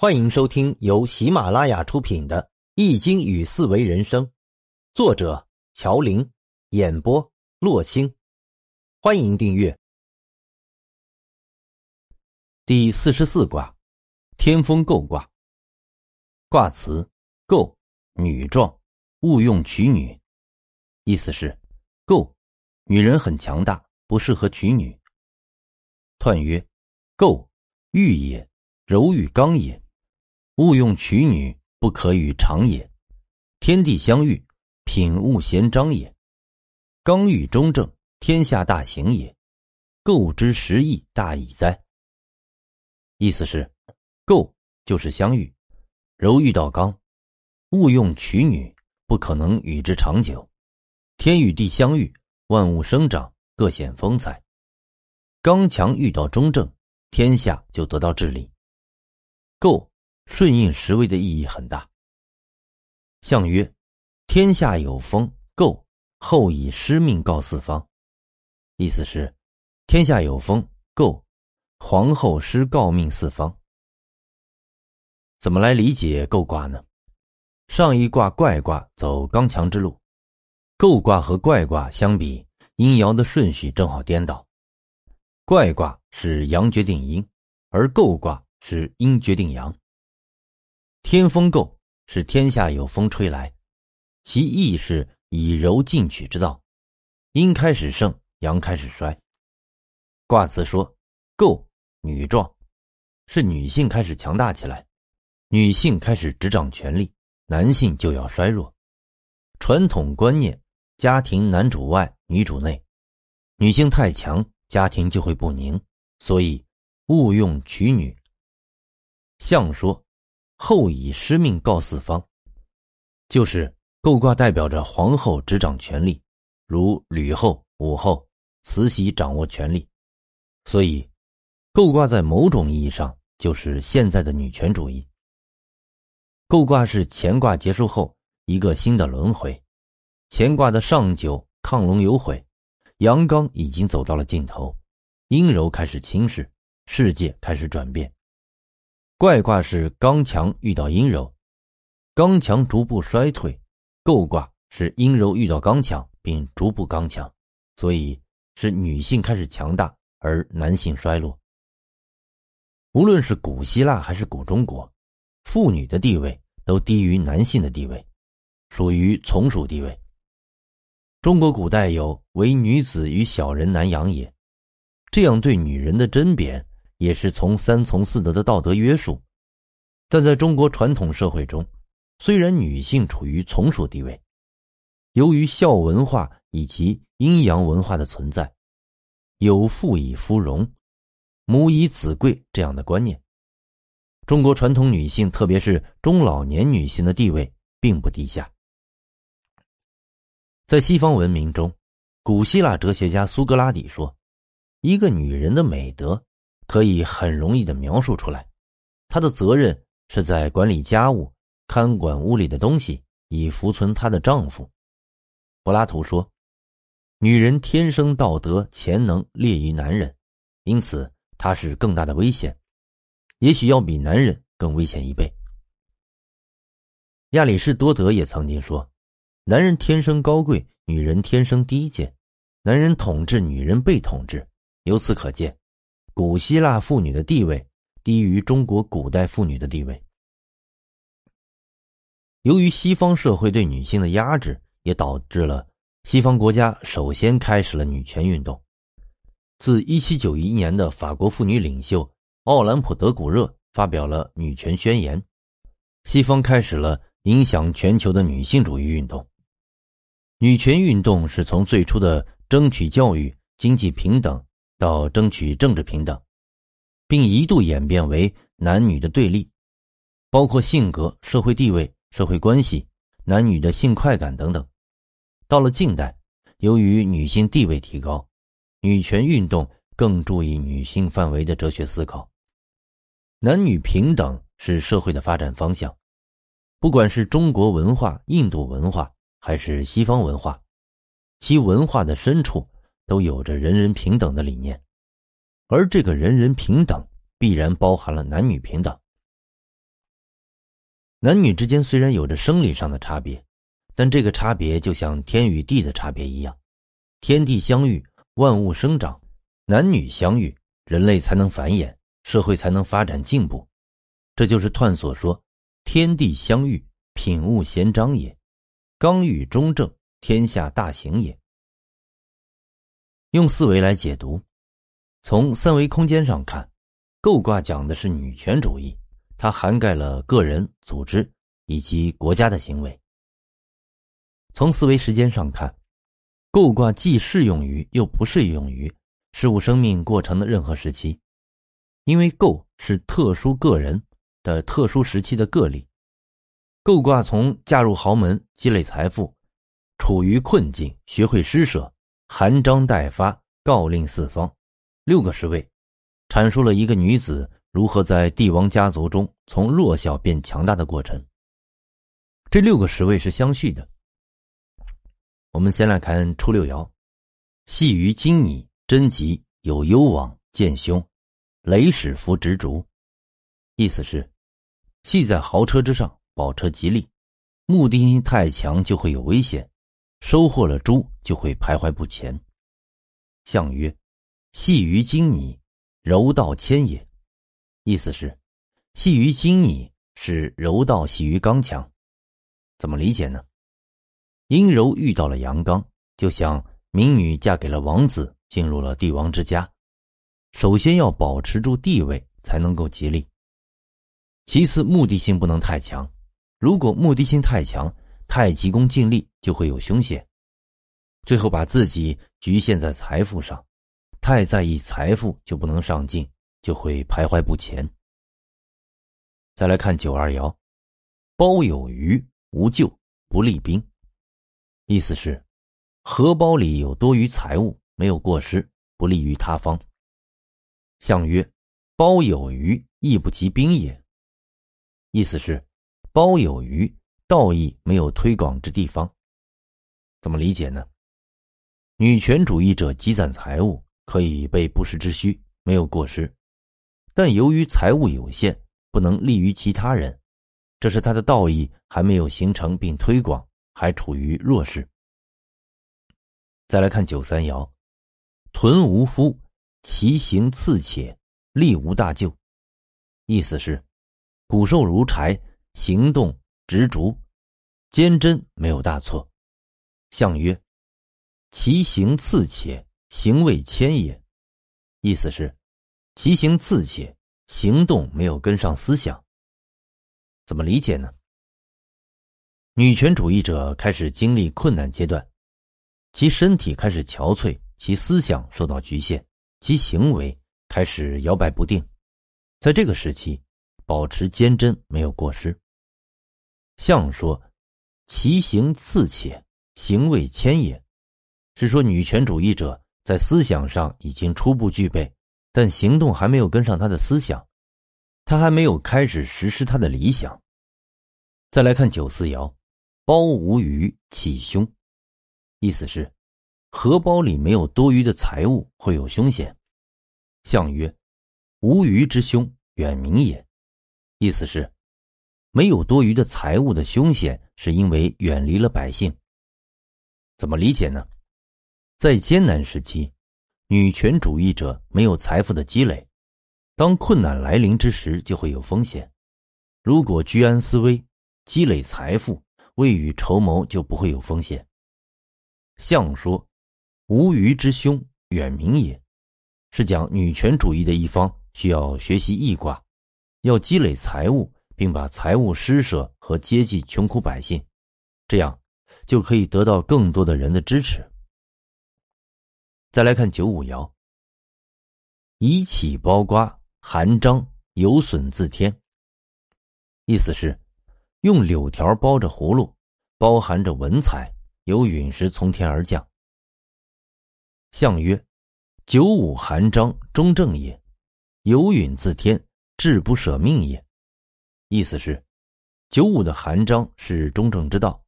欢迎收听由喜马拉雅出品的《易经与四维人生》，作者乔林，演播洛青。欢迎订阅。第四十四卦，天风姤卦。卦辞：姤，女状，勿用娶女。意思是，姤，女人很强大，不适合娶女。彖曰：姤，玉也，柔与刚也。勿用娶女，不可与长也。天地相遇，品物贤章也。刚欲中正，天下大行也。构之实义大矣哉！意思是，构就是相遇，柔遇到刚，勿用娶女，不可能与之长久。天与地相遇，万物生长，各显风采。刚强遇到中正，天下就得到治理。构。顺应时位的意义很大。相曰：“天下有风，姤后以师命告四方。”意思是，天下有风，姤皇后师告命四方。怎么来理解姤卦呢？上一卦怪卦走刚强之路，姤卦和怪卦相比，阴爻的顺序正好颠倒。怪卦是阳决定阴，而姤卦是阴决定阳。天风姤是天下有风吹来，其意是以柔进取之道，阴开始盛，阳开始衰。卦辞说，姤女壮，是女性开始强大起来，女性开始执掌权力，男性就要衰弱。传统观念，家庭男主外，女主内，女性太强，家庭就会不宁，所以勿用娶女。相说。后以师命告四方，就是姤卦代表着皇后执掌权力，如吕后、武后、慈禧掌握权力，所以姤卦在某种意义上就是现在的女权主义。姤卦是乾卦结束后一个新的轮回，乾卦的上九亢龙有悔，阳刚已经走到了尽头，阴柔开始侵蚀，世界开始转变。怪卦是刚强遇到阴柔，刚强逐步衰退；姤卦是阴柔遇到刚强，并逐步刚强，所以是女性开始强大，而男性衰落。无论是古希腊还是古中国，妇女的地位都低于男性的地位，属于从属地位。中国古代有“唯女子与小人难养也”，这样对女人的甄别。也是从三从四德的道德约束，但在中国传统社会中，虽然女性处于从属地位，由于孝文化以及阴阳文化的存在，有妇以夫荣，母以子贵这样的观念，中国传统女性，特别是中老年女性的地位并不低下。在西方文明中，古希腊哲学家苏格拉底说：“一个女人的美德。”可以很容易的描述出来，她的责任是在管理家务、看管屋里的东西，以服从她的丈夫。柏拉图说：“女人天生道德潜能劣于男人，因此她是更大的危险，也许要比男人更危险一倍。”亚里士多德也曾经说：“男人天生高贵，女人天生低贱，男人统治，女人被统治。”由此可见。古希腊妇女的地位低于中国古代妇女的地位。由于西方社会对女性的压制，也导致了西方国家首先开始了女权运动。自一七九一年的法国妇女领袖奥兰普·德古热发表了女权宣言，西方开始了影响全球的女性主义运动。女权运动是从最初的争取教育、经济平等。到争取政治平等，并一度演变为男女的对立，包括性格、社会地位、社会关系、男女的性快感等等。到了近代，由于女性地位提高，女权运动更注意女性范围的哲学思考。男女平等是社会的发展方向，不管是中国文化、印度文化还是西方文化，其文化的深处。都有着人人平等的理念，而这个人人平等必然包含了男女平等。男女之间虽然有着生理上的差别，但这个差别就像天与地的差别一样，天地相遇，万物生长；男女相遇，人类才能繁衍，社会才能发展进步。这就是彖所说：“天地相遇，品物咸彰也；刚与中正，天下大行也。”用四维来解读，从三维空间上看，构卦讲的是女权主义。它涵盖了个人、组织以及国家的行为。从思维时间上看，构卦既适用于又不适用于事物生命过程的任何时期，因为构是特殊个人的特殊时期的个例。构卦从嫁入豪门、积累财富、处于困境、学会施舍、含章待发、告令四方，六个十位，阐述了一个女子。如何在帝王家族中从弱小变强大的过程？这六个十位是相续的。我们先来看初六爻：系于金拟，贞吉，有攸往，见凶，雷使伏直竹。意思是，系在豪车之上，宝车吉利；目的太强就会有危险，收获了猪就会徘徊不前。象曰：细于金拟，柔道谦也。意思是，细于金拟是柔道系于刚强，怎么理解呢？阴柔遇到了阳刚，就像民女嫁给了王子，进入了帝王之家，首先要保持住地位才能够吉利。其次，目的性不能太强，如果目的性太强，太急功近利就会有凶险。最后把自己局限在财富上，太在意财富就不能上进。就会徘徊不前。再来看九二爻，包有余，无咎，不利兵。意思是，荷包里有多余财物，没有过失，不利于他方。象曰：包有余，亦不及兵也。意思是，包有余，道义没有推广之地方。怎么理解呢？女权主义者积攒财物，可以备不时之需，没有过失。但由于财物有限，不能利于其他人，这是他的道义还没有形成并推广，还处于弱势。再来看九三爻，屯无夫，其行次且，力无大救。意思是，骨瘦如柴，行动执着，坚贞没有大错。象曰：其行次且，行未谦也。意思是。其行次且，行动没有跟上思想，怎么理解呢？女权主义者开始经历困难阶段，其身体开始憔悴，其思想受到局限，其行为开始摇摆不定。在这个时期，保持坚贞没有过失。相说：“其行次且，行未谦也。”是说女权主义者在思想上已经初步具备。但行动还没有跟上他的思想，他还没有开始实施他的理想。再来看九四爻，包无余，起凶。意思是，荷包里没有多余的财物，会有凶险。象曰：无余之凶，远名也。意思是，没有多余的财物的凶险，是因为远离了百姓。怎么理解呢？在艰难时期。女权主义者没有财富的积累，当困难来临之时，就会有风险。如果居安思危，积累财富，未雨绸缪，就不会有风险。相说：“无余之凶，远名也。”是讲女权主义的一方需要学习易卦，要积累财物，并把财物施舍和接济穷苦百姓，这样就可以得到更多的人的支持。再来看九五爻，以起包瓜，含章有损自天。意思是，用柳条包着葫芦，包含着文采，有陨石从天而降。象曰：九五含章，中正也；有陨自天，志不舍命也。意思是，九五的含章是中正之道，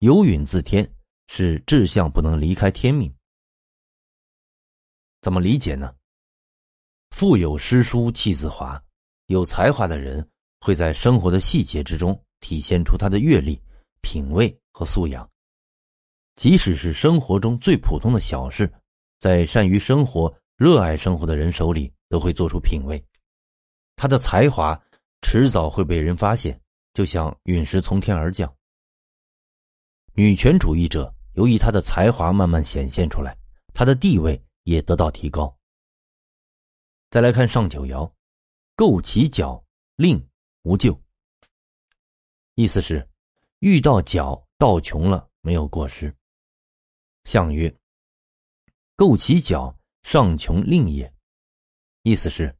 有允自天是志向不能离开天命。怎么理解呢？腹有诗书气自华，有才华的人会在生活的细节之中体现出他的阅历、品味和素养。即使是生活中最普通的小事，在善于生活、热爱生活的人手里，都会做出品味。他的才华迟早会被人发现，就像陨石从天而降。女权主义者由于她的才华慢慢显现出来，她的地位也得到提高。再来看上九爻，构其角，令无咎。意思是，遇到角到穷了，没有过失。相曰：构其角，上穷令也。意思是，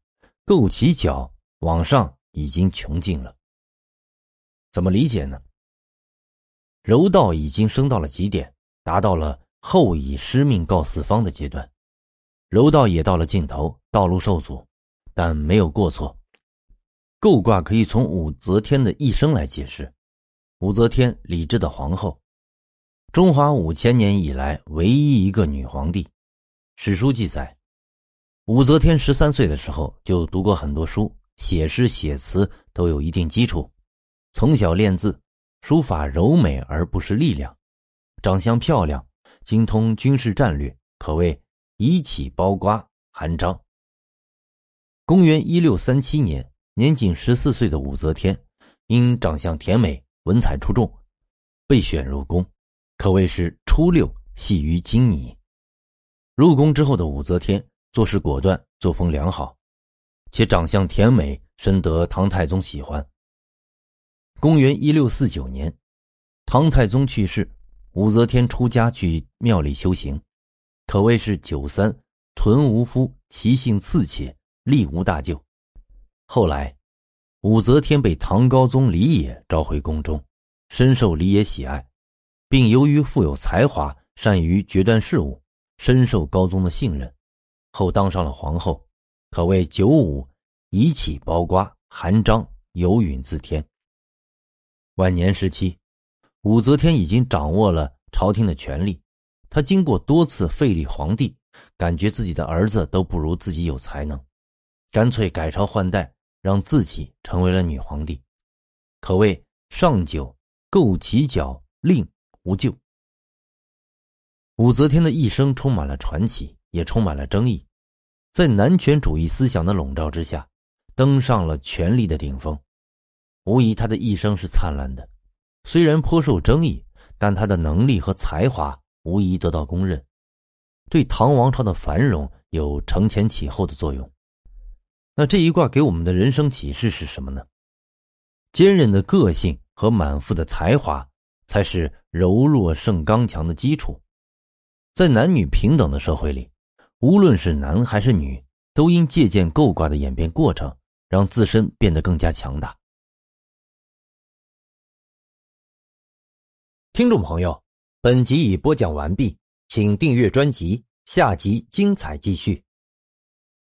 构其角往上已经穷尽了。怎么理解呢？柔道已经升到了极点，达到了后以师命告四方的阶段。柔道也到了尽头，道路受阻，但没有过错。构卦可以从武则天的一生来解释。武则天，李治的皇后，中华五千年以来唯一一个女皇帝。史书记载，武则天十三岁的时候就读过很多书，写诗写词都有一定基础。从小练字，书法柔美而不失力量，长相漂亮，精通军事战略，可谓。以起包瓜，韩章。公元一六三七年，年仅十四岁的武则天，因长相甜美、文采出众，被选入宫，可谓是初六系于金泥。入宫之后的武则天，做事果断，作风良好，且长相甜美，深得唐太宗喜欢。公元一六四九年，唐太宗去世，武则天出家去庙里修行。可谓是九三屯无夫，其性次且，力无大救。后来，武则天被唐高宗李野召回宫中，深受李野喜爱，并由于富有才华，善于决断事务，深受高宗的信任，后当上了皇后，可谓九五以起包瓜，含章有允自天。晚年时期，武则天已经掌握了朝廷的权力。她经过多次废立皇帝，感觉自己的儿子都不如自己有才能，干脆改朝换代，让自己成为了女皇帝，可谓上九构其角，令无咎。武则天的一生充满了传奇，也充满了争议，在男权主义思想的笼罩之下，登上了权力的顶峰。无疑，他的一生是灿烂的，虽然颇受争议，但他的能力和才华。无疑得到公认，对唐王朝的繁荣有承前启后的作用。那这一卦给我们的人生启示是什么呢？坚韧的个性和满腹的才华，才是柔弱胜刚强的基础。在男女平等的社会里，无论是男还是女，都应借鉴构卦的演变过程，让自身变得更加强大。听众朋友。本集已播讲完毕，请订阅专辑，下集精彩继续。